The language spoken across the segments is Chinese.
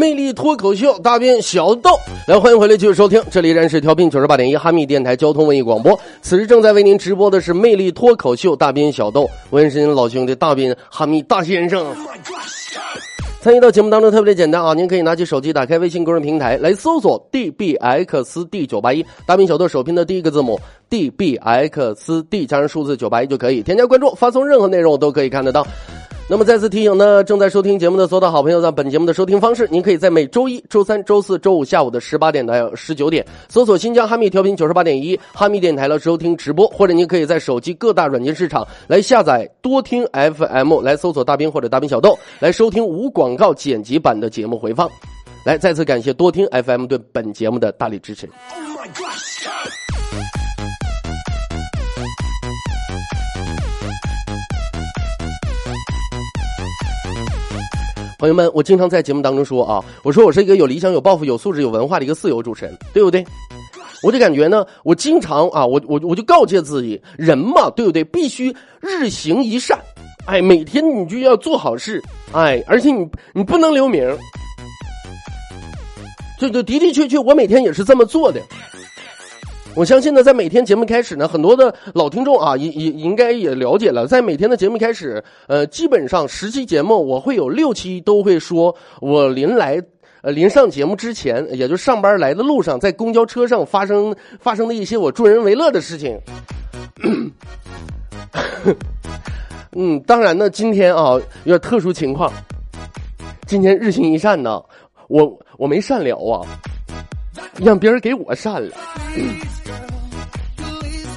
魅力脱口秀，大兵小豆，来欢迎回来继续收听，这里依然是调频九十八点一哈密电台交通文艺广播。此时正在为您直播的是魅力脱口秀，大兵小豆，我是您老兄弟大兵哈密大先生。参与到节目当中特别的简单啊，您可以拿起手机打开微信公众平台来搜索 dbxd 九八一，大兵小豆首拼的第一个字母 dbxd 加上数字九八一就可以添加关注，发送任何内容都可以看得到。那么再次提醒呢，正在收听节目的所有的好朋友，在本节目的收听方式，您可以在每周一周三、周四周五下午的十八点到十九点，搜索新疆哈密调频九十八点一哈密电台来收听直播，或者您可以在手机各大软件市场来下载多听 FM，来搜索大兵或者大兵小豆，来收听无广告剪辑版的节目回放。来，再次感谢多听 FM 对本节目的大力支持。Oh my God. 朋友们，我经常在节目当中说啊，我说我是一个有理想、有抱负、有素质、有文化的一个自由主持人，对不对？我就感觉呢，我经常啊，我我我就告诫自己，人嘛，对不对？必须日行一善，哎，每天你就要做好事，哎，而且你你不能留名。这这的的确确，我每天也是这么做的。我相信呢，在每天节目开始呢，很多的老听众啊，也也应该也了解了，在每天的节目开始，呃，基本上十期节目，我会有六期都会说，我临来，呃，临上节目之前，也就上班来的路上，在公交车上发生 发生的一些我助人为乐的事情。嗯，当然呢，今天啊，有点特殊情况，今天日行一善呢，我我没善了啊，让别人给我善了。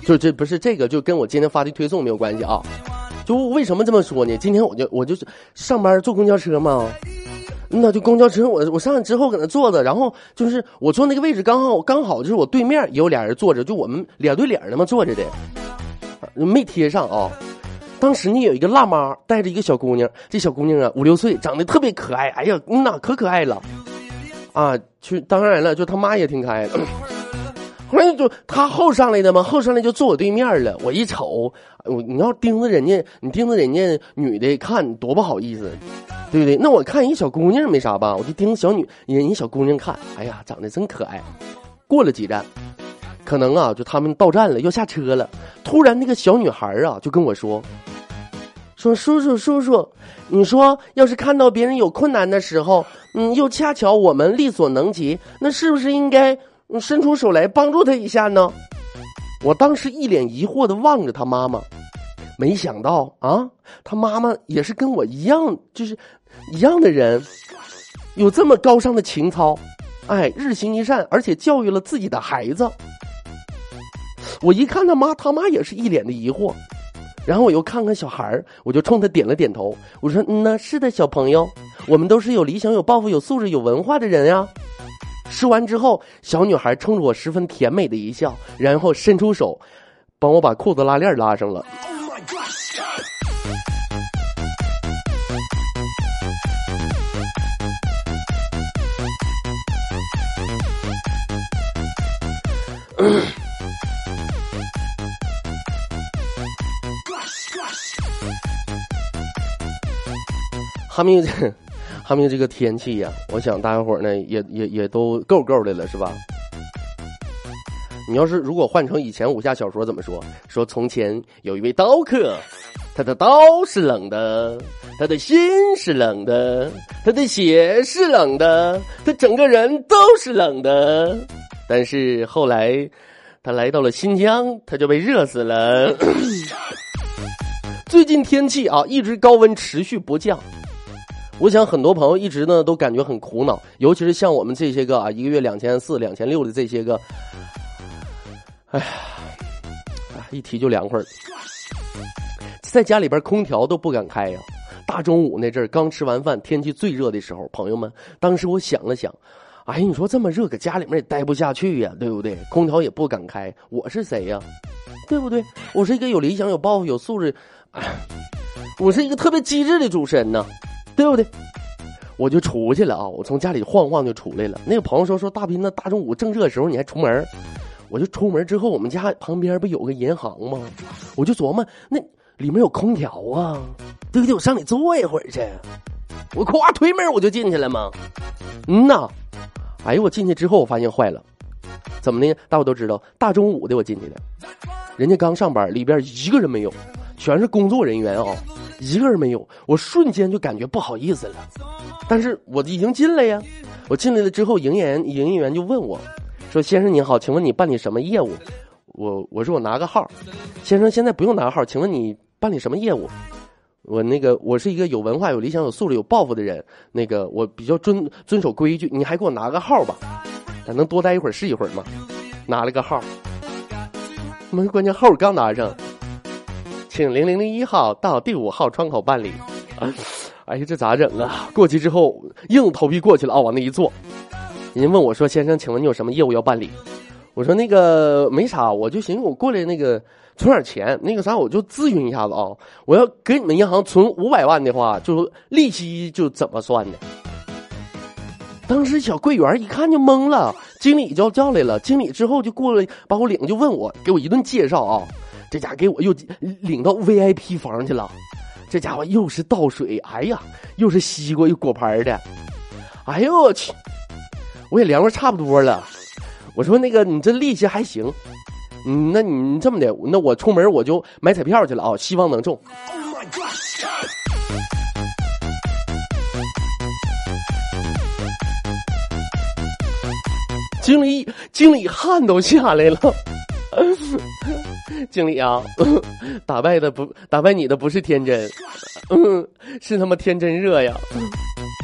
就这不是这个，就跟我今天发的推送没有关系啊。就为什么这么说呢？今天我就我就是上班坐公交车嘛，那就公交车我我上来之后搁那坐着，然后就是我坐那个位置刚好刚好就是我对面也有俩人坐着，就我们脸对脸那么坐着的，没贴上啊。当时呢有一个辣妈带着一个小姑娘，这小姑娘啊五六岁，长得特别可爱，哎呀，嗯呐可可爱了，啊，去当然了，就他妈也挺可爱的。后来就他后上来的嘛，后上来就坐我对面了。我一瞅，我你要盯着人家，你盯着人家女的看，多不好意思，对不对？那我看一小姑娘没啥吧，我就盯着小女人家小姑娘看。哎呀，长得真可爱。过了几站，可能啊，就他们到站了，要下车了。突然那个小女孩啊，就跟我说：“说叔叔叔叔，你说要是看到别人有困难的时候，嗯，又恰巧我们力所能及，那是不是应该？”伸出手来帮助他一下呢？我当时一脸疑惑的望着他妈妈，没想到啊，他妈妈也是跟我一样，就是一样的人，有这么高尚的情操，哎，日行一善，而且教育了自己的孩子。我一看他妈，他妈也是一脸的疑惑，然后我又看看小孩儿我就冲他点了点头，我说：“嗯呐，是的，小朋友，我们都是有理想、有抱负、有素质、有文化的人呀。”说完之后，小女孩冲着我十分甜美的一笑，然后伸出手，帮我把裤子拉链拉上了。哈密这。哈密这个天气呀，我想大家伙呢也也也都够够的了，是吧？你要是如果换成以前武侠小说怎么说？说从前有一位刀客，他的刀是冷的，他的心是冷的，他的血是冷的，他整个人都是冷的。但是后来他来到了新疆，他就被热死了。最近天气啊，一直高温持续不降。我想很多朋友一直呢都感觉很苦恼，尤其是像我们这些个啊，一个月两千四、两千六的这些个，哎呀，一提就凉快在家里边空调都不敢开呀。大中午那阵儿刚吃完饭，天气最热的时候，朋友们，当时我想了想，哎，你说这么热，搁家里面也待不下去呀，对不对？空调也不敢开，我是谁呀？对不对？我是一个有理想、有抱负、有素质，我是一个特别机智的主持人呢，对不对？我就出去了啊！我从家里晃晃就出来了。那个朋友说：“说大斌，那大中午正热的时候你还出门？”我就出门之后，我们家旁边不有个银行吗？我就琢磨，那里面有空调啊，对不对？我上里坐一会儿去。我咵推门我就进去了吗？嗯呐。哎呦，我进去之后我发现坏了，怎么的？大伙都知道，大中午的我进去的，人家刚上班，里边一个人没有，全是工作人员啊，一个人没有。我瞬间就感觉不好意思了。但是我已经进了呀，我进来了之后，营业员营业员就问我，说：“先生您好，请问你办理什么业务？”我我说我拿个号，先生现在不用拿号，请问你办理什么业务？我那个我是一个有文化、有理想、有素质、有抱负的人，那个我比较遵遵守规矩，你还给我拿个号吧，咱能多待一会儿是一会儿吗？拿了个号，们关键号刚拿上，请零零零一号到第五号窗口办理。哎呀，这咋整啊？过去之后，硬头皮过去了啊，往那一坐。人家问我说：“先生，请问你有什么业务要办理？”我说：“那个没啥，我就寻思我过来那个存点钱，那个啥，我就咨询一下子啊。我要给你们银行存五百万的话，就利息就怎么算的？”当时小柜员一看就懵了，经理就叫来了。经理之后就过来把我领，就问我，给我一顿介绍啊。这家给我又领到 VIP 房去了。这家伙又是倒水，哎呀，又是西瓜又果盘的，哎呦我去！我也凉快差不多了。我说那个你这力气还行，嗯，那你这么的，那我出门我就买彩票去了啊，希望能中。经理，经理汗都下来了。经理啊，打败的不打败你的不是天真，是他妈天真热呀！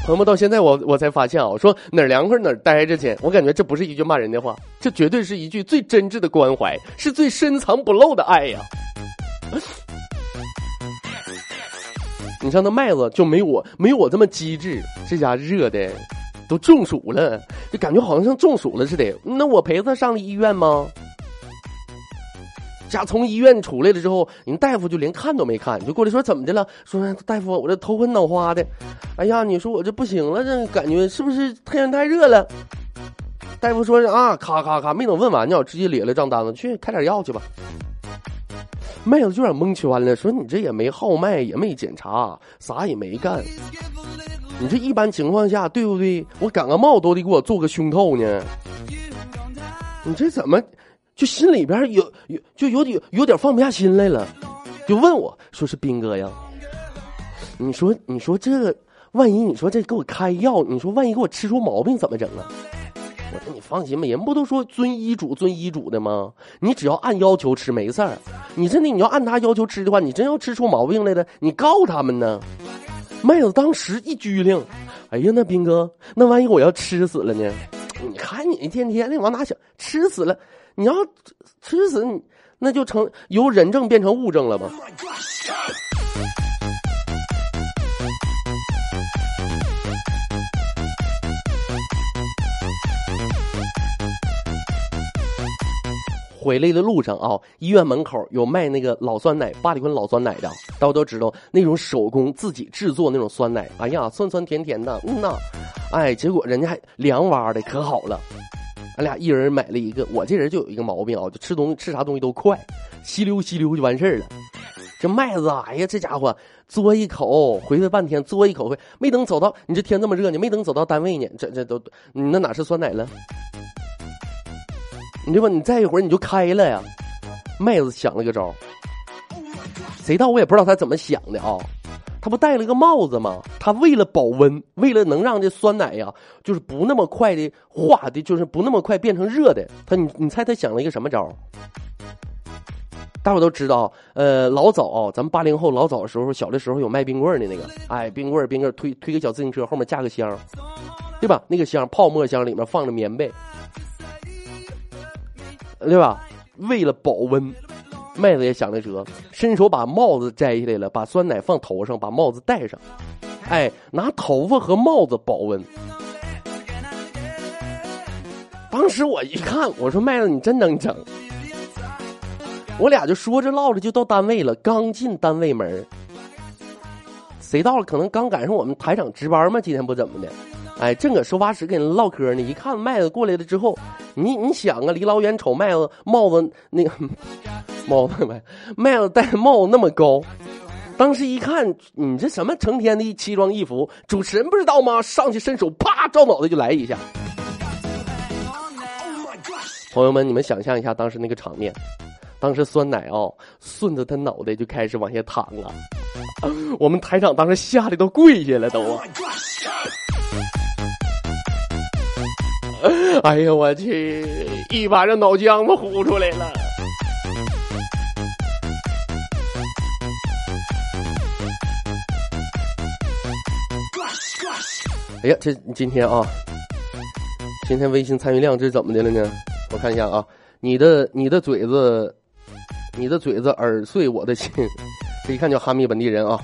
朋友们，到现在我我才发现啊，我说哪儿凉快哪儿待着去，我感觉这不是一句骂人的话，这绝对是一句最真挚的关怀，是最深藏不露的爱呀！你像那麦子就没我没有我这么机智，这家热的都中暑了，就感觉好像像中暑了似的。那我陪他上了医院吗？家从医院出来了之后，人大夫就连看都没看，就过来说怎么的了？说大夫，我这头昏脑花的，哎呀，你说我这不行了，这感觉是不是太阳太热了？大夫说啊，咔咔咔，没等问完呢，直接列了账单子，去开点药去吧。麦子就有点蒙圈了，说你这也没号脉，也没检查，啥也没干。你这一般情况下对不对？我感个冒都得给我做个胸透呢。你这怎么？就心里边有有就有点有点放不下心来了，就问我说是斌哥呀，你说你说这万一你说这给我开药，你说万一给我吃出毛病怎么整啊？我说你放心吧，人不都说遵医嘱遵医嘱的吗？你只要按要求吃没事儿。你真的你要按他要求吃的话，你真要吃出毛病来了，你告他们呢？妹子当时一拘灵，哎呀，那斌哥，那万一我要吃死了呢？你看你一天天的往哪想，吃死了。你要吃死你，那就成由人证变成物证了吗？回来的路上啊，医院门口有卖那个老酸奶，八里坤老酸奶的，大家都知道那种手工自己制作那种酸奶，哎呀，酸酸甜甜的，嗯呐，哎，结果人家还凉哇的，可好了。俺俩一人买了一个，我这人就有一个毛病啊，就吃东西吃啥东西都快，吸溜吸溜就完事儿了。这麦子，哎呀，这家伙嘬一口，回来半天嘬一口，没等走到，你这天这么热，你没等走到单位呢，这这都，你那哪是酸奶了？你这不，你再一会儿你就开了呀。麦子想了个招，谁道我也不知道他怎么想的啊。他不戴了个帽子吗？他为了保温，为了能让这酸奶呀，就是不那么快的化的，就是不那么快变成热的。他你你猜他想了一个什么招？大伙都知道，呃，老早咱们八零后老早的时候，小的时候有卖冰棍的那个，哎，冰棍冰棍推推个小自行车，后面架个箱，对吧？那个箱泡沫箱里面放着棉被，对吧？为了保温。麦子也想了辙，伸手把帽子摘下来了，把酸奶放头上，把帽子戴上，哎，拿头发和帽子保温。当时我一看，我说麦子你真能整。我俩就说着唠着就到单位了，刚进单位门谁到了？可能刚赶上我们台长值班嘛，今天不怎么的。哎，正搁收发室跟人唠嗑呢，一看麦子过来了之后，你你想啊，离老远瞅麦子帽子那个帽子麦麦子戴帽子那么高，当时一看你这什么成天的奇装异服，主持人不知道吗？上去伸手啪照脑袋就来一下。朋友们，你们想象一下当时那个场面，当时酸奶哦顺着他脑袋就开始往下淌啊，我们台长当时吓得都跪下了都啊。哎呀，我去！一把这脑浆子呼出来了。哎呀，这今天啊，今天微信参与量这是怎么的了呢？我看一下啊，你的你的嘴子，你的嘴子耳碎我的心，这一看就哈密本地人啊。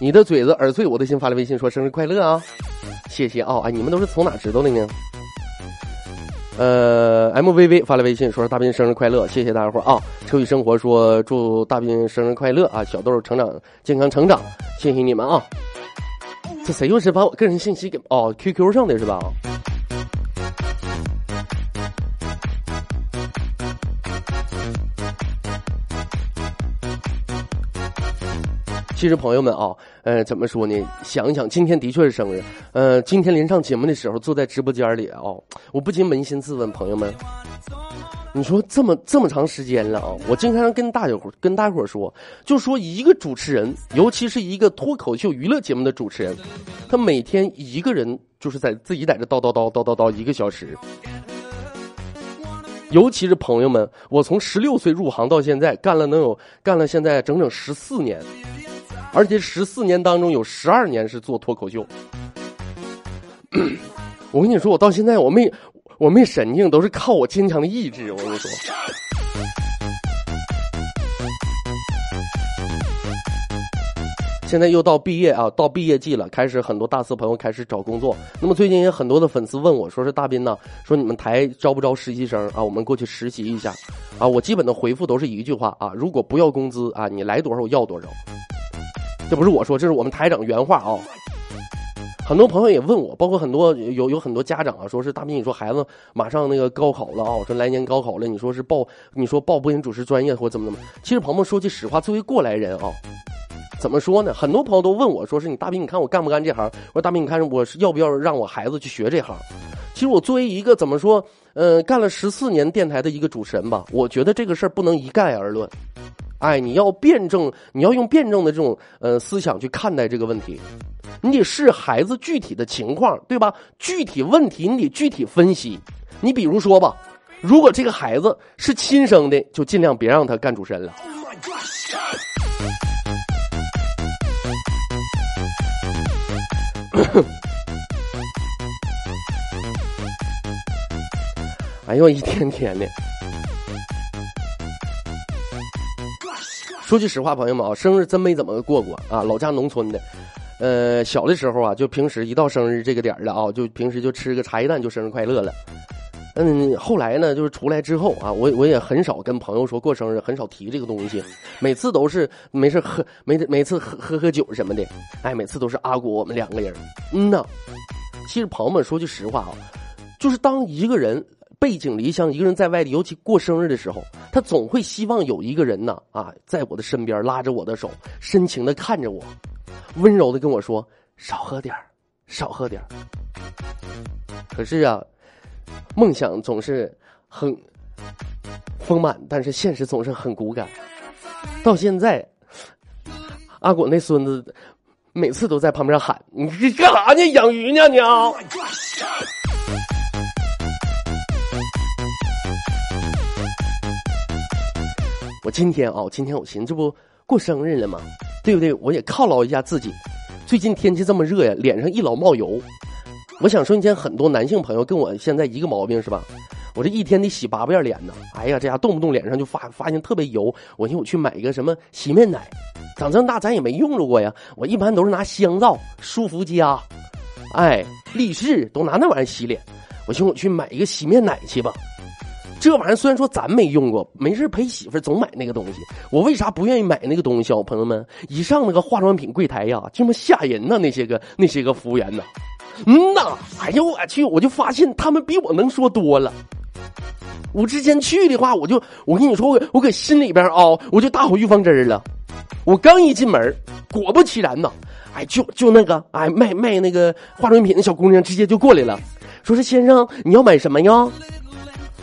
你的嘴子耳碎我的心，发来微信说生日快乐啊！谢谢啊！哎，你们都是从哪知道的呢？呃，MVV 发来微信说：“大斌生日快乐，谢谢大家伙啊！”车与生活说：“祝大斌生日快乐啊！小豆成长健康成长，谢谢你们啊！”这谁又是把我个人信息给哦 QQ 上的是吧？其实朋友们啊，呃，怎么说呢？想一想，今天的确是生日。呃，今天临上节目的时候，坐在直播间里哦，我不禁扪心自问，朋友们，你说这么这么长时间了啊，我经常跟大家伙跟大伙说，就说一个主持人，尤其是一个脱口秀娱乐节目的主持人，他每天一个人就是在自己在这叨叨叨叨叨叨一个小时。尤其是朋友们，我从十六岁入行到现在，干了能有干了现在整整十四年。而且十四年当中有十二年是做脱口秀。我跟你说，我到现在我没我没神经，都是靠我坚强的意志。我跟你说，现在又到毕业啊，到毕业季了，开始很多大四朋友开始找工作。那么最近也很多的粉丝问我说：“是大斌呢，说你们台招不招实习生啊？我们过去实习一下。”啊，我基本的回复都是一句话啊：如果不要工资啊，你来多少我要多少。这不是我说，这是我们台长原话啊。很多朋友也问我，包括很多有有很多家长啊，说是大斌，你说孩子马上那个高考了啊，我说来年高考了，你说是报，你说报播音主持专业或怎么怎么？其实鹏鹏说句实话，作为过来人啊，怎么说呢？很多朋友都问我说是你大斌，你看我干不干这行？我说大斌，你看我是要不要让我孩子去学这行？其实我作为一个怎么说，嗯，干了十四年电台的一个主持人吧，我觉得这个事儿不能一概而论。哎，你要辩证，你要用辩证的这种呃思想去看待这个问题，你得视孩子具体的情况，对吧？具体问题你得具体分析。你比如说吧，如果这个孩子是亲生的，就尽量别让他干主持人了。哎呦，一天天的。说句实话，朋友们啊，生日真没怎么过过啊。老家农村的，呃，小的时候啊，就平时一到生日这个点儿了啊，就平时就吃个茶叶蛋就生日快乐了。嗯，后来呢，就是出来之后啊，我我也很少跟朋友说过生日，很少提这个东西，每次都是没事喝，每每次喝喝喝酒什么的，哎，每次都是阿果我们两个人。嗯呐，其实朋友们说句实话啊，就是当一个人。背井离乡，一个人在外地，尤其过生日的时候，他总会希望有一个人呢啊，在我的身边拉着我的手，深情的看着我，温柔的跟我说：“少喝点少喝点可是啊，梦想总是很丰满，但是现实总是很骨感。到现在，阿果那孙子每次都在旁边喊：“你干啥呢？养鱼呢你啊？”我今天啊，今天我寻思，这不过生日了吗？对不对？我也犒劳一下自己。最近天气这么热呀，脸上一老冒油。我想瞬间很多男性朋友跟我现在一个毛病是吧？我这一天得洗八遍脸呢。哎呀，这家动不动脸上就发发现特别油。我寻思我去买一个什么洗面奶，长这么大咱也没用着过呀。我一般都是拿香皂、舒肤佳，哎，力士都拿那玩意儿洗脸。我寻思我去买一个洗面奶去吧。这玩意儿虽然说咱没用过，没事陪媳妇总买那个东西。我为啥不愿意买那个东西？小朋友们，一上那个化妆品柜台呀，这么吓人呐！那些个那些个服务员呐，嗯呐，哎呦我去，我就发现他们比我能说多了。我之前去的话，我就我跟你说，我我搁心里边啊，我就打好预防针了。我刚一进门，果不其然呐，哎，就就那个哎卖卖那个化妆品的小姑娘直接就过来了，说是先生你要买什么呀？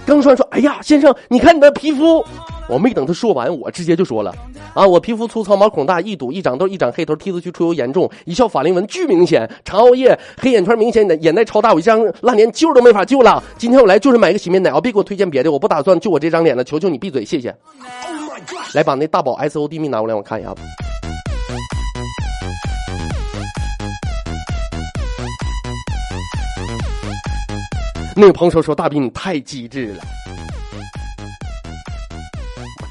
刚说完说，哎呀，先生，你看你的皮肤。我没等他说完，我直接就说了，啊，我皮肤粗糙，毛孔大，易堵，一长痘，一长黑头，T 字区出油严重，一笑法令纹巨明显，常熬夜，黑眼圈明显，眼袋超大，我一张烂脸救都没法救了。今天我来就是买个洗面奶啊，别给我推荐别的，我不打算就我这张脸了，求求你闭嘴，谢谢。来，把那大宝 S O D 蜜拿过来，我看一下子。那个朋友说：“说大斌你太机智了，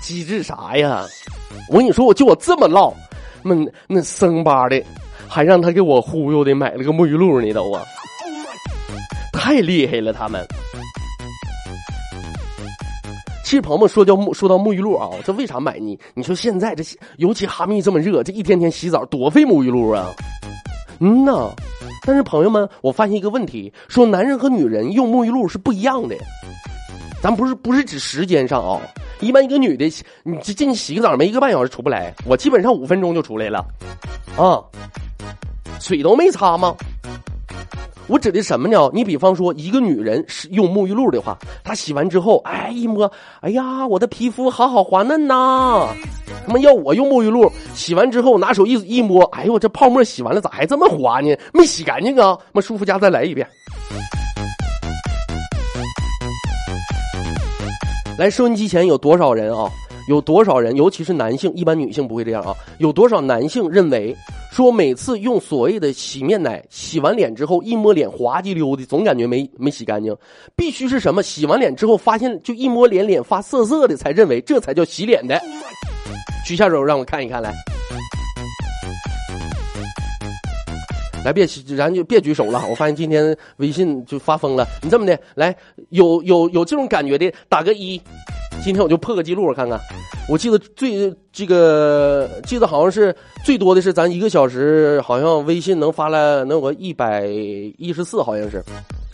机智啥呀？我跟你说，我就我这么唠，那那生巴的，还让他给我忽悠的买了个沐浴露呢，都啊，太厉害了他们。其实朋友们说叫说到沐浴露啊，这为啥买呢？你说现在这尤其哈密这么热，这一天天洗澡多费沐浴露啊。嗯呐。”但是朋友们，我发现一个问题，说男人和女人用沐浴露是不一样的。咱不是不是指时间上啊，一般一个女的，你进去洗个澡没一个半小时出不来，我基本上五分钟就出来了，啊，水都没擦吗？我指的什么呢？你比方说一个女人是用沐浴露的话，她洗完之后，哎一摸，哎呀，我的皮肤好好滑嫩呐。他妈要我用沐浴露洗完之后拿手一一摸，哎呦我这泡沫洗完了咋还这么滑呢？没洗干净啊！妈舒肤佳再来一遍。来收音机前有多少人啊？有多少人？尤其是男性，一般女性不会这样啊。有多少男性认为说每次用所谓的洗面奶洗完脸之后一摸脸滑稽溜的，总感觉没没洗干净？必须是什么？洗完脸之后发现就一摸脸脸发涩涩的，才认为这才叫洗脸的。举下手让我看一看，来，来别咱就别举手了。我发现今天微信就发疯了。你这么的，来，有有有这种感觉的打个一。今天我就破个记录，我看看。我记得最这个记得好像是最多的是咱一个小时，好像微信能发了能有个一百一十四，好像是。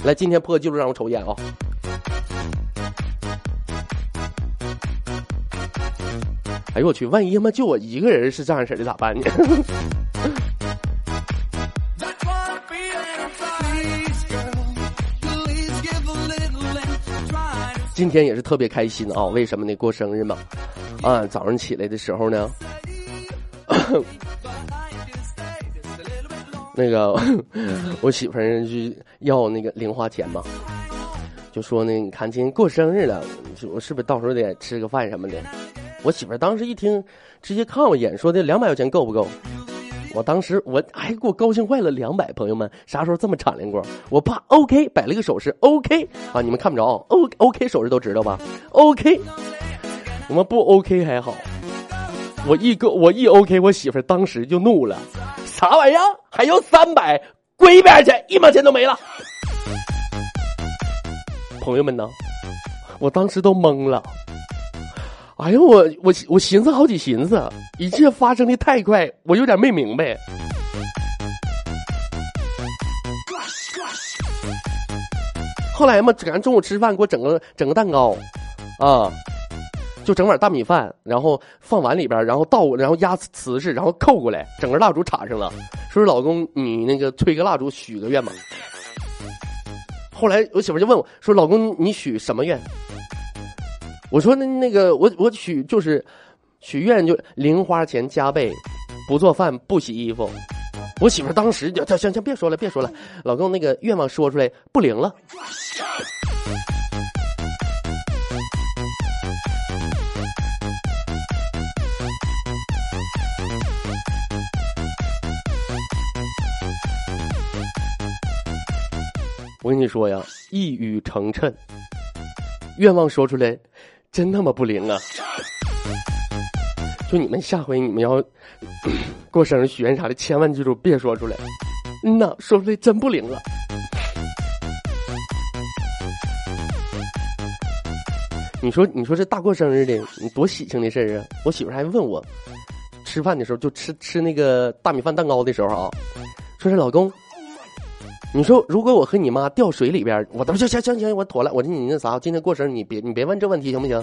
来，今天破个记录，让我瞅一眼啊。哎呦我去！万一他妈就我一个人是这样式的咋办呢？今天也是特别开心啊！为什么呢？过生日嘛！啊，早上起来的时候呢，那个 我媳妇儿就要那个零花钱嘛，就说呢，你看今天过生日了，我是不是到时候得吃个饭什么的？我媳妇儿当时一听，直接看我一眼，说的两百块钱够不够？我当时我哎给我高兴坏了，两百朋友们啥时候这么敞亮过？我爸 OK 摆了个手势 OK 啊，你们看不着 O OK 手势都知道吧？OK，我们不 OK 还好，我一个我一 OK，我媳妇当时就怒了，啥玩意儿还要三百？滚一边去，一毛钱都没了！朋友们呢？我当时都懵了。哎呦，我我我寻思好几寻思，一切发生的太快，我有点没明白。后来嘛，赶上中午吃饭，给我整个整个蛋糕，啊，就整碗大米饭，然后放碗里边，然后倒，然后压瓷实，然后扣过来，整个蜡烛插上了，说是老公，你那个吹个蜡烛许个愿吧。后来我媳妇就问我说：“老公，你许什么愿？”我说那那个我我许就是许愿就零花钱加倍，不做饭不洗衣服。我媳妇当时就行行别说了别说了，老公那个愿望说出来不灵了。我跟你说呀，一语成谶。愿望说出来，真他妈不灵啊！就你们下回你们要过生日许愿啥的，千万记住别说出来。嗯呐，说出来真不灵了。你说，你说这大过生日的，你多喜庆的事儿啊！我媳妇还问我，吃饭的时候就吃吃那个大米饭蛋糕的时候啊，说是老公，你说如果我和你妈掉水里边，我都行行行行，我妥了。我说你那啥，今天过生日你别你别问这问题行不行？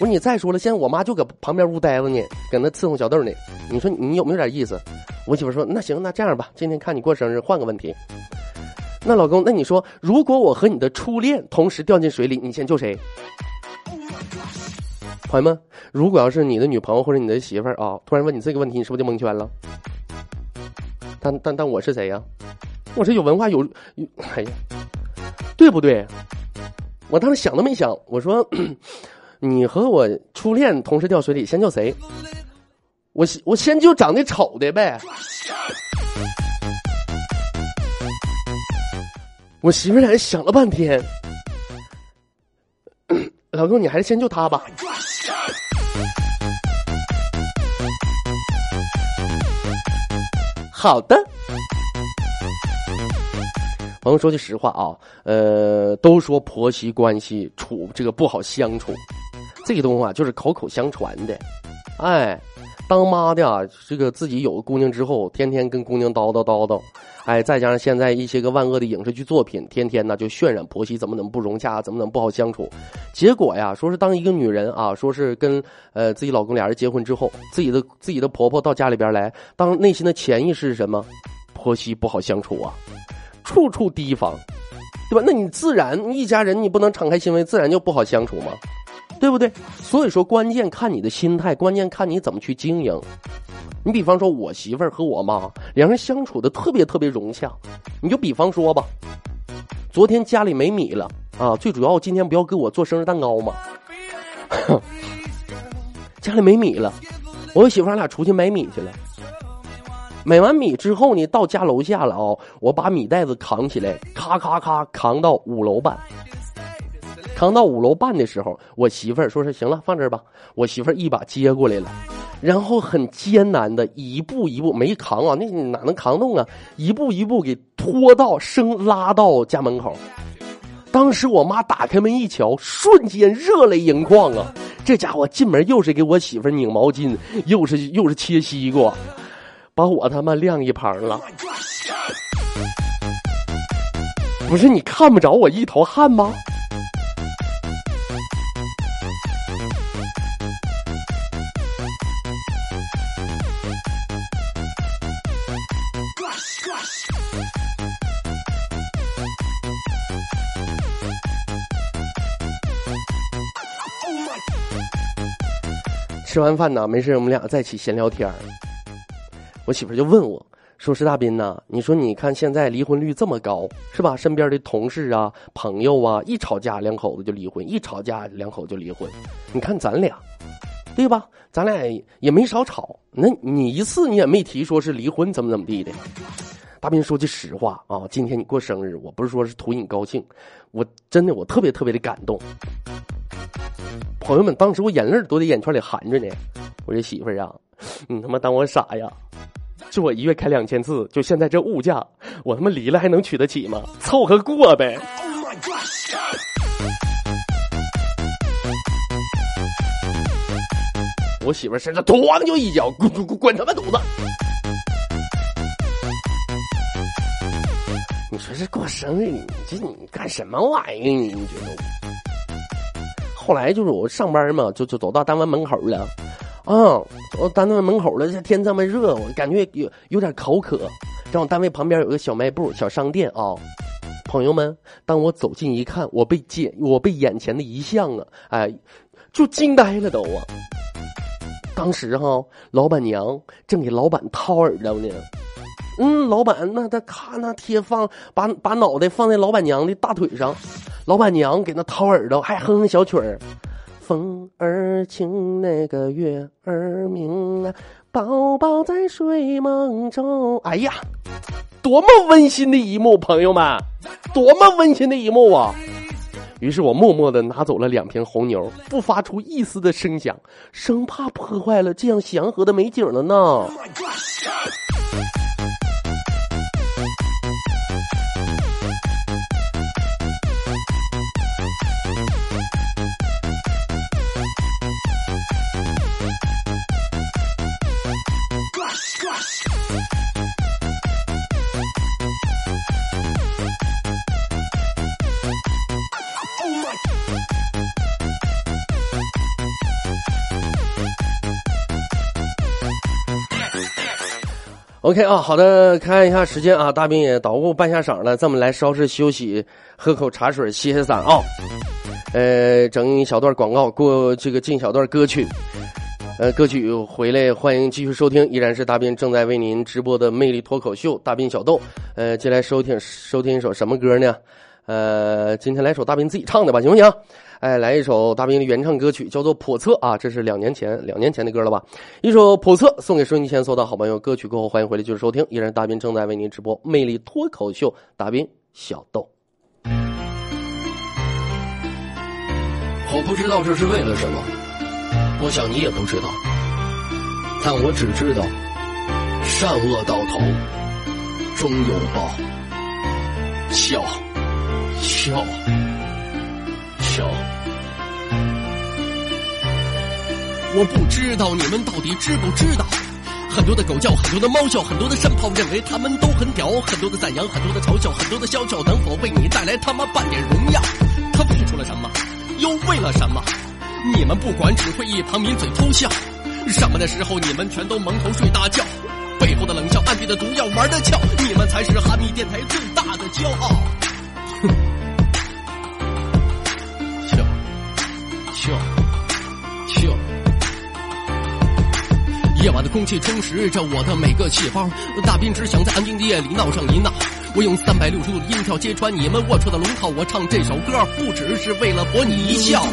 我说你再说了，现在我妈就搁旁边屋待着呢，搁那伺候小豆呢。你说你有没有点意思？我媳妇说那行，那这样吧，今天看你过生日，换个问题。那老公，那你说，如果我和你的初恋同时掉进水里，你先救谁？朋友们，如果要是你的女朋友或者你的媳妇儿啊，突然问你这个问题，你是不是就蒙圈了？但但但我是谁呀？我这有文化有有，哎呀，对不对？我当时想都没想，我说，你和我初恋同时掉水里，先救谁？我我先救长得丑的呗。我媳妇在想了半天，老公，你还是先救他吧。好的。朋友说句实话啊，呃，都说婆媳关系处这个不好相处，这个东西啊就是口口相传的，哎。当妈的啊，这个自己有个姑娘之后，天天跟姑娘叨叨叨叨，哎，再加上现在一些个万恶的影视剧作品，天天呢就渲染婆媳怎么怎么不融洽，怎么怎么不好相处。结果呀，说是当一个女人啊，说是跟呃自己老公俩人结婚之后，自己的自己的婆婆到家里边来，当内心的潜意识是什么？婆媳不好相处啊，处处提防，对吧？那你自然一家人你不能敞开心扉，自然就不好相处吗？对不对？所以说，关键看你的心态，关键看你怎么去经营。你比方说，我媳妇儿和我妈两人相处的特别特别融洽。你就比方说吧，昨天家里没米了啊，最主要今天不要给我做生日蛋糕嘛。家里没米了，我和媳妇儿俩出去买米去了。买完米之后呢，到家楼下了啊，我把米袋子扛起来，咔咔咔扛到五楼半。扛到五楼半的时候，我媳妇儿说是行了，放这儿吧。我媳妇儿一把接过来了，然后很艰难的一步一步没扛啊，那哪能扛动啊？一步一步给拖到升拉到家门口。当时我妈打开门一瞧，瞬间热泪盈眶啊！这家伙进门又是给我媳妇儿拧毛巾，又是又是切西瓜，把我他妈晾一旁了。不是你看不着我一头汗吗？吃完饭呢，没事，我们俩在一起闲聊天我媳妇就问我，说是大斌呐，你说你看现在离婚率这么高，是吧？身边的同事啊、朋友啊，一吵架两口子就离婚，一吵架两口子就离婚。你看咱俩，对吧？咱俩也没少吵，那你一次你也没提说是离婚怎么怎么地的。大斌说句实话啊，今天你过生日，我不是说是图你高兴，我真的我特别特别的感动。朋友们，当时我眼泪都在眼圈里含着呢。我这媳妇儿啊，你他妈当我傻呀？就我一月开两千次，就现在这物价，我他妈离了还能娶得起吗？凑合过呗。我媳妇儿身上咣就一脚，滚滚滚滚他妈犊子！你说这过生日，你这你干什么玩意儿？你你觉得？后来就是我上班嘛，就就走到单位门口了，啊，我单位门口了，这天这么热，我感觉有有点口渴。正好单位旁边有个小卖部、小商店啊，朋友们，当我走近一看，我被见，我被眼前的一项啊，哎，就惊呆了都啊！当时哈，老板娘正给老板掏耳朵呢，嗯，老板那他咔那贴放，把把脑袋放在老板娘的大腿上。老板娘给那掏耳朵，还哼哼小曲儿，风儿轻，那个月儿明啊，宝宝在睡梦中。哎呀，多么温馨的一幕，朋友们，多么温馨的一幕啊！于是我默默的拿走了两瓶红牛，不发出一丝的声响，生怕破坏了这样祥和的美景了呢。OK 啊，好的，看一下时间啊，大兵也捣鼓半下晌了，咱们来稍事休息，喝口茶水歇歇嗓啊。呃，整一小段广告，过这个进小段歌曲。呃，歌曲回来，欢迎继续收听，依然是大兵正在为您直播的魅力脱口秀，大兵小豆。呃，接下来收听收听一首什么歌呢？呃，今天来首大兵自己唱的吧，行不行？哎，来一首大兵的原唱歌曲，叫做《叵测》啊，这是两年前两年前的歌了吧？一首《叵测》送给收音机前所有的好朋友。歌曲过后，欢迎回来继续收听，依然大兵正在为您直播魅力脱口秀，大兵小豆。我不知道这是为了什么，我想你也不知道，但我只知道，善恶到头终有报，笑笑笑。我不知道你们到底知不知道，很多的狗叫，很多的猫叫，很多的山炮认为他们都很屌，很多的赞扬，很多的嘲笑，很多的笑笑，能否为你带来他妈半点荣耀？他付出了什么？又为了什么？你们不管，只会一旁抿嘴偷笑。什么的时候，你们全都蒙头睡大觉。背后的冷笑，暗地的毒药，玩的俏，你们才是哈密电台最大的骄傲。笑笑笑。夜晚的空气充实着我的每个细胞，大兵只想在安静的夜里闹上一闹。我用三百六十度的音跳揭穿你们龌龊的龙套，我唱这首歌不只是为了博你一笑。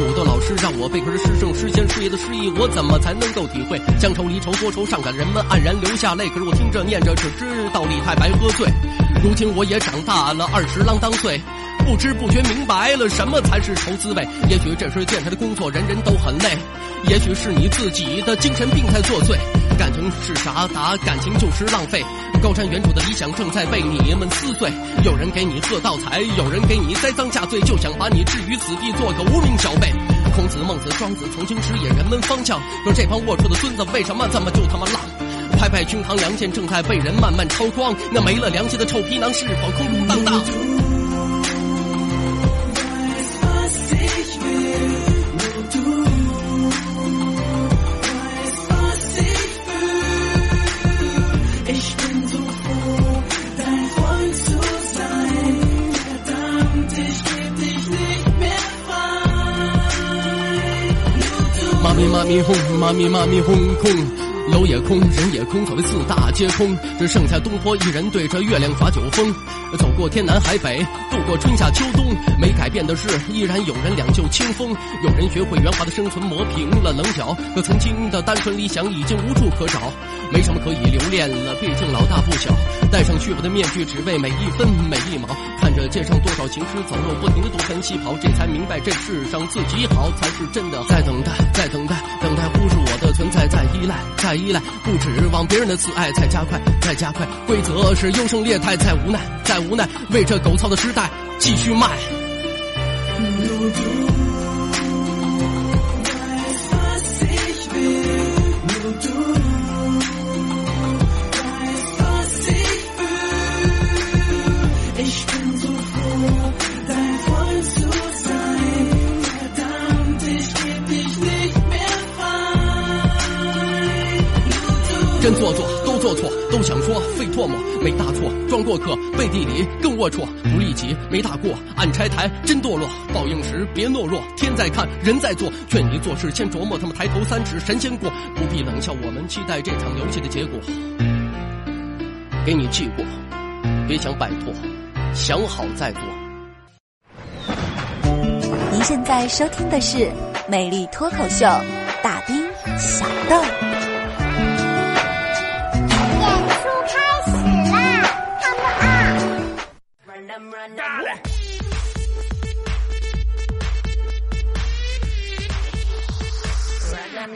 古诗古的老师让我背，可是诗圣诗仙诗爷的诗意，我怎么才能够体会？乡愁离愁多愁善感，人们黯然流下泪。可是我听着念着，只知道李太白喝醉。如今我也长大了，二十啷当岁，不知不觉明白了什么才是愁滋味。也许这是电台的工作，人人都很累。也许是你自己的精神病在作祟。感情是啥？答感情就是浪费。高瞻远瞩的理想正在被你们撕碎。有人给你喝倒彩，有人给你栽赃下罪，就想把你置于死地，做个无名小辈。孔子、孟子、庄子曾经指引人们方向，可这帮龌龊的孙子为什么这么就他妈浪？拍拍胸膛，良心正在被人慢慢抄光。那没了良心的臭皮囊是否空空荡荡？咪哄，妈咪妈咪哄空，楼也空，人也空，所谓四大皆空，只剩下东坡一人对着月亮发酒疯。走过天南海北，度过春夏秋冬，没改变的是，依然有人两袖清风，有人学会圆滑的生存，磨平了棱角。可曾经的单纯理想已经无处可找，没什么可以留恋了，毕竟老大不小。戴上虚伪的面具，只为每一分每一毛。看着街上多少行尸走肉，不停的东奔西跑，这才明白这世上自己好才是真的。在等待，在等待，等待忽视我的存在，在依赖，在依赖，不指望别人的慈爱，在加快，在加快。规则是优胜劣汰，在无奈，在无奈，为这狗操的时代继续卖。真做作，做错，都想说，费唾沫，没大错，装过客，背地里更龌龊，不利己，没大过，暗拆台真堕落。报应时别懦弱，天在看，人在做，劝你做事先琢磨，他们抬头三尺神仙过，不必冷笑我们期待这场游戏的结果。给你记过，别想摆脱，想好再做。您现在收听的是《美丽脱口秀》，大兵小豆。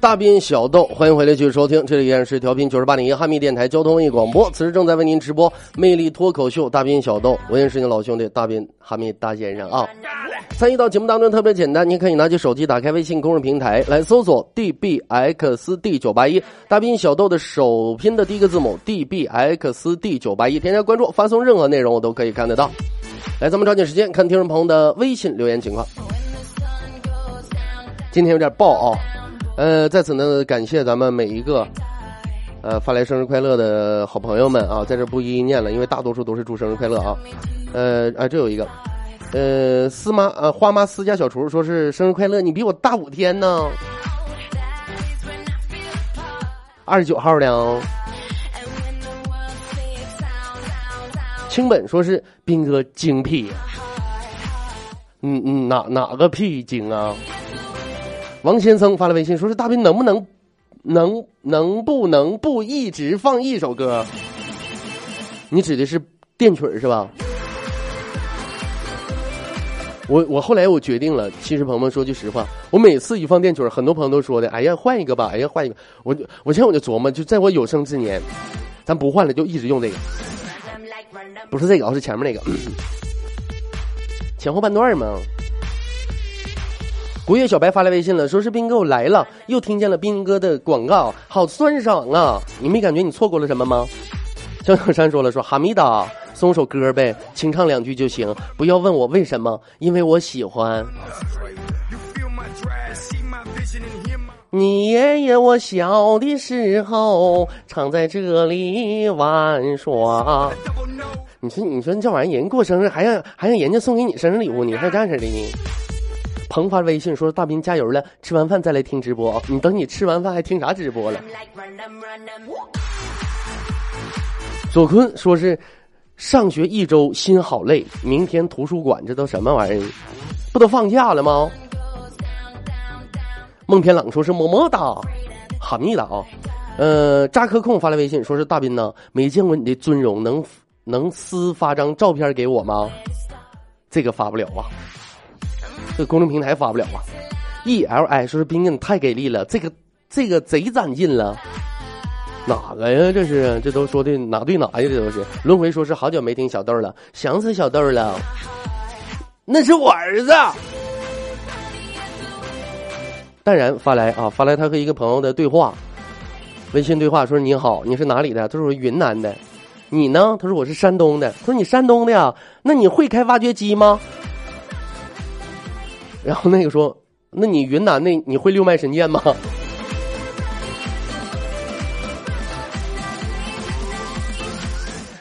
大斌小豆，欢迎回来继续收听，这里依然是调频九十八点一哈密电台交通文艺广播，此时正在为您直播魅力脱口秀，大斌小豆，我也是你老兄弟大斌哈密大先生啊。参与到节目当中特别简单，您可以拿起手机，打开微信公众平台来搜索 dbxd 九八一，大斌小豆的首拼的第一个字母 dbxd 九八一，添加关注，发送任何内容我都可以看得到。来，咱们抓紧时间看听众朋友的微信留言情况。今天有点爆啊，呃，在此呢，感谢咱们每一个，呃，发来生日快乐的好朋友们啊，在这不一一念了，因为大多数都是祝生日快乐啊，呃，啊，这有一个，呃，司妈，呃，花妈私家小厨说是生日快乐，你比我大五天呢，二十九号的哦，清本说是斌哥精辟，嗯嗯，哪哪个屁精啊？王先生发了微信，说是大斌能不能，能能不能不一直放一首歌？你指的是电曲是吧？我我后来我决定了，其实朋友们说句实话，我每次一放电曲，很多朋友都说的，哎呀换一个吧，哎呀换一个，我我现在我就琢磨，就在我有生之年，咱不换了，就一直用这个，不是这个，是前面那个，前后半段嘛。古月小白发来微信了，说是斌哥我来了，又听见了斌哥的广告，好酸爽啊！你没感觉你错过了什么吗？江小山说了，说哈密达送首歌呗，清唱两句就行，不要问我为什么，因为我喜欢。你爷爷我小的时候常在这里玩耍。你说你说这玩意儿，人过生日还让还让人家送给你生日礼物，你还这样式的呢？鹏发微信说：“大斌加油了，吃完饭再来听直播啊。你等你吃完饭还听啥直播了？”左坤说是上学一周心好累，明天图书馆这都什么玩意儿？不都放假了吗？孟天朗说是么么哒，哈密达啊。呃，扎克控发来微信说是大斌呢，没见过你的尊容，能能私发张照片给我吗？这个发不了啊。这公众平台发不了啊！E L I 说是斌哥你太给力了，这个这个贼攒劲了，哪个呀？这是这都说的哪对哪呀？这都是轮回说是好久没听小豆了，想死小豆了。那是我儿子。淡然发来啊，发来他和一个朋友的对话，微信对话说你好，你是哪里的？他说云南的，你呢？他说我是山东的。他说你山东的呀？那你会开挖掘机吗？然后那个说：“那你云南那你会六脉神剑吗？”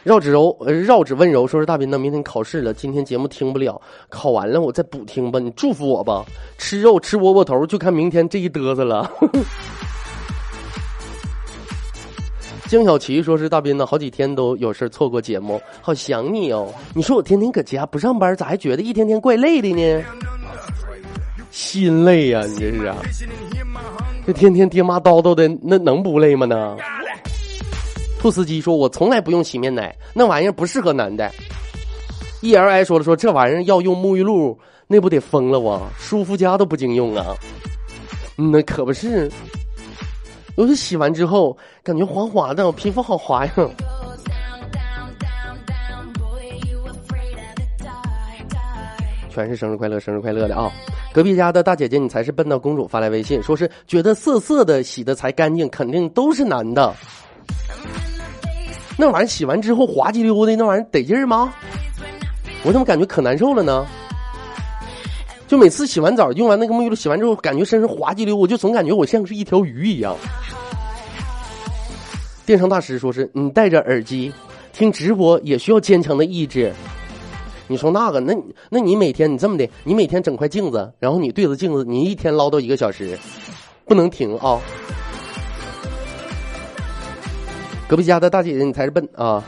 绕指柔，绕指温柔说是大斌呢，明天考试了，今天节目听不了，考完了我再补听吧，你祝福我吧。吃肉吃窝窝头，就看明天这一嘚瑟了。江小琪说是大斌呢，好几天都有事错过节目，好想你哦。你说我天天搁家不上班，咋还觉得一天天怪累的呢？心累呀、你这是啊？这天天爹妈叨叨的，那能不累吗呢？兔司机说：“我从来不用洗面奶，那玩意儿不适合男的。”E L I 说了：“说这玩意儿要用沐浴露，那不得疯了哇？舒肤佳都不经用啊。”，那可不是。有时洗完之后，感觉滑滑的，我皮肤好滑呀。全是生日快乐，生日快乐的啊！隔壁家的大姐姐，你才是笨到公主发来微信，说是觉得涩涩的洗的才干净，肯定都是男的。那玩意儿洗完之后滑稽溜的，那玩意儿得劲儿吗？我怎么感觉可难受了呢？就每次洗完澡用完那个沐浴露，洗完之后感觉身上滑稽溜，我就总感觉我像是一条鱼一样。电商大师说是你戴着耳机听直播也需要坚强的意志。你说那个，那你那你每天你这么的，你每天整块镜子，然后你对着镜子，你一天唠叨一个小时，不能停啊！隔壁家的大姐姐，你才是笨啊！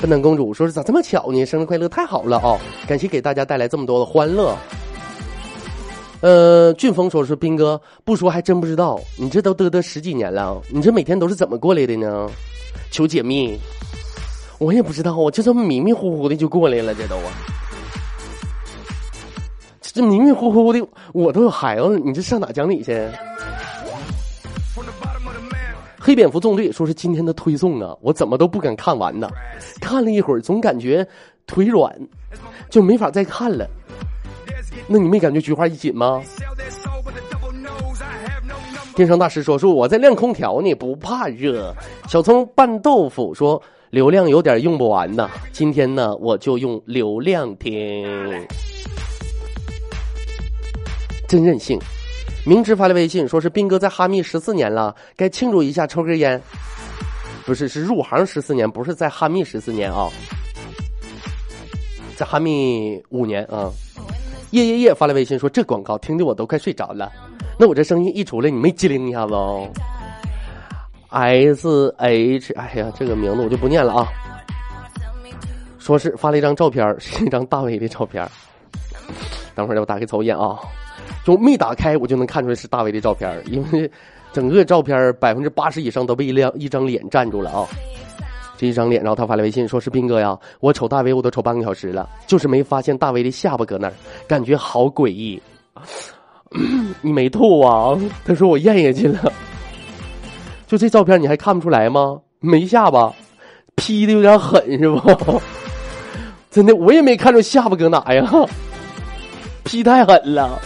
笨蛋公主说是咋这么巧呢？生日快乐，太好了啊！感谢给大家带来这么多的欢乐。呃，俊峰说是斌哥，不说还真不知道，你这都嘚嘚十几年了，你这每天都是怎么过来的呢？求解密。我也不知道，我就这么迷迷糊糊的就过来了，这都啊，这迷迷糊糊的，我都有孩子了，你这上哪讲理去？黑蝙蝠纵队说是今天的推送啊，我怎么都不敢看完呢，看了一会儿总感觉腿软，就没法再看了。那你没感觉菊花一紧吗？电商大师说说我在晾空调呢，不怕热。小葱拌豆腐说。流量有点用不完呐，今天呢我就用流量听，真任性。明知发来微信说是斌哥在哈密十四年了，该庆祝一下，抽根烟。不是，是入行十四年，不是在哈密十四年啊，在哈密五年啊。夜夜夜发来微信说这广告听得我都快睡着了，那我这声音一出来，你没机灵一下子哦。S H，哎呀，这个名字我就不念了啊。说是发了一张照片，是一张大 V 的照片。等会儿我打开瞅一眼啊，就没打开，我就能看出来是大 V 的照片，因为整个照片百分之八十以上都被一辆一张脸占住了啊。这一张脸，然后他发来微信说：“是斌哥呀，我瞅大 V 我都瞅半个小时了，就是没发现大 V 的下巴搁那儿，感觉好诡异。你没吐啊？他说我咽下去了。”就这照片你还看不出来吗？没下巴，P 的有点狠是不？真的，我也没看出下巴搁哪呀，P 太狠了。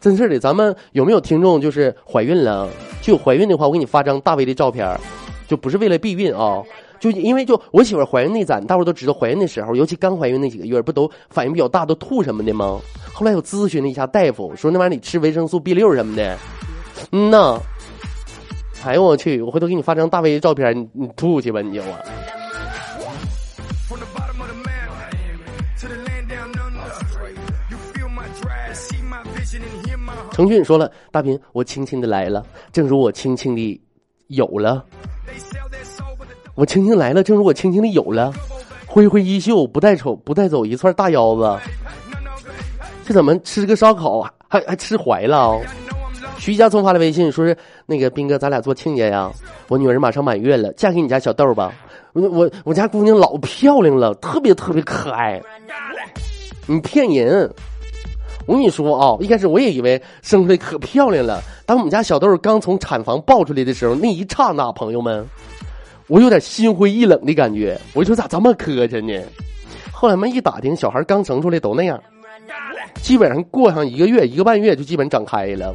真是的，咱们有没有听众就是怀孕了？就怀孕的话，我给你发张大 V 的照片，就不是为了避孕啊，就因为就我媳妇怀孕那咱大伙都知道，怀孕的时候，尤其刚怀孕那几个月，不都反应比较大，都吐什么的吗？后来我咨询了一下大夫，说那玩意儿你吃维生素 B 六什么的，嗯呐。哎呦我去！我回头给你发张大 V 的照片，你你吐去吧，你就啊。程俊说了：“大斌，我轻轻的来了，正如我轻轻的有了。我轻轻来了，正如我轻轻的有了。挥挥衣袖，不带走不带走一串大腰子。这怎么吃个烧烤还还吃怀了？”徐家聪发来微信，说是那个斌哥，咱俩做亲家呀。我女儿马上满月了，嫁给你家小豆吧。我我我家姑娘老漂亮了，特别特别可爱。你骗人！我跟你说啊，一开始我也以为生出来可漂亮了。当我们家小豆刚从产房抱出来的时候，那一刹那，朋友们，我有点心灰意冷的感觉。我就说咋这么磕碜呢？后来们一打听，小孩刚生出来都那样。基本上过上一个月、一个半月就基本长开了。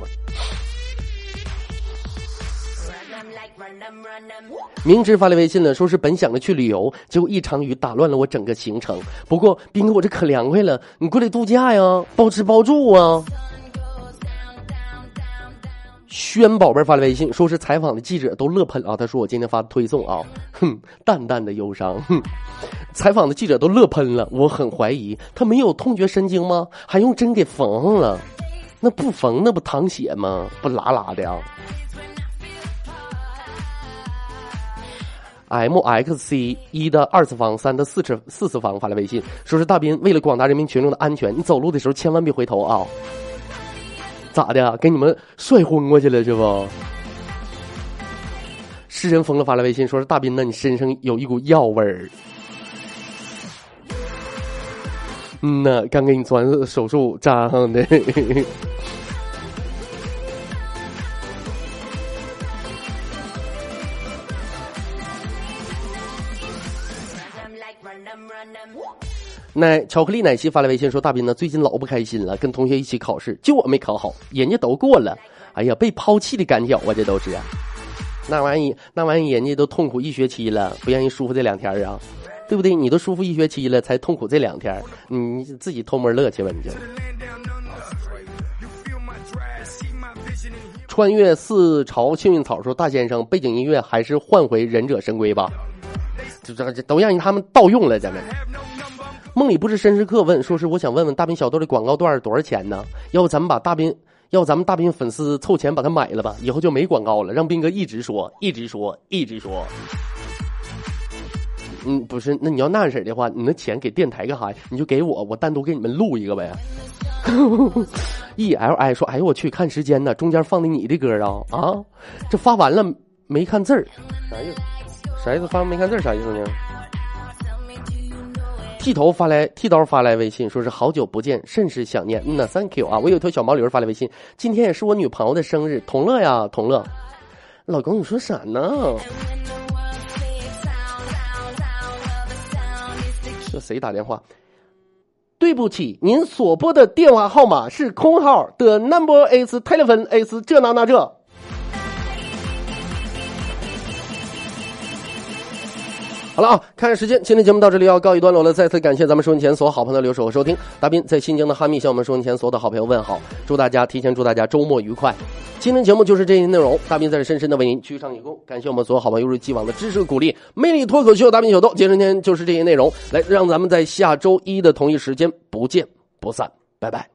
明知发来微信了，说是本想着去旅游，结果一场雨打乱了我整个行程。不过斌哥，我这可凉快了，你过来度假呀，包吃包住啊。轩宝贝发来微信，说是采访的记者都乐喷啊。他说我今天发的推送啊，哼，淡淡的忧伤。哼，采访的记者都乐喷了，我很怀疑他没有痛觉神经吗？还用针给缝上了？那不缝那不淌血吗？不拉拉的啊。M X C 一的二次方，三的四次四次方发来微信，说是大斌为了广大人民群众的安全，你走路的时候千万别回头啊。咋的？给你们帅昏过去了是不？诗人疯了发来微信，说是大斌，呢你身上有一股药味儿。嗯呐，刚给你做完手术扎上的。奶巧克力奶昔发来微信说：“大斌呢，最近老不开心了，跟同学一起考试，就我没考好，人家都过了。哎呀，被抛弃的感觉啊，这都是。那玩意那玩意人家都痛苦一学期了，不让人舒服这两天啊。对不对？你都舒服一学期了，才痛苦这两天，你自己偷摸乐去吧，你就。穿越四朝幸运草说：“大先生，背景音乐还是换回忍者神龟吧，这这这都让他们盗用了，咱们。”梦里不是绅士客问，说是我想问问大兵小豆的广告段多少钱呢？要不咱们把大兵，要不咱们大兵粉丝凑钱把它买了吧，以后就没广告了，让兵哥一直说，一直说，一直说。嗯，不是，那你要那样式的话，你那钱给电台干啥呀？你就给我，我单独给你们录一个呗。E L I 说：“哎呦我去，看时间呢，中间放的你的歌啊啊，这发完了没看字儿，啥意思？啥意思？发完没看字儿啥意思呢？”剃头发来，剃刀发来微信，说是好久不见，甚是想念。嗯呐，Thank you 啊！我有条小毛驴发来微信，今天也是我女朋友的生日，同乐呀，同乐。老公，你说啥呢？这谁打电话？对不起，您所拨的电话号码是空号的 number is telephone is 这那那这。好了啊，看看时间，今天节目到这里要告一段落了。再次感谢咱们收音前所有好朋友的留守和收听。大斌在新疆的哈密向我们收音前所有的好朋友问好，祝大家提前祝大家周末愉快。今天节目就是这些内容，大斌在这深深的为您鞠上一躬，感谢我们所有好朋友一如既往的支持和鼓励。魅力脱口秀，大斌小豆，今天就是这些内容，来让咱们在下周一的同一时间不见不散，拜拜。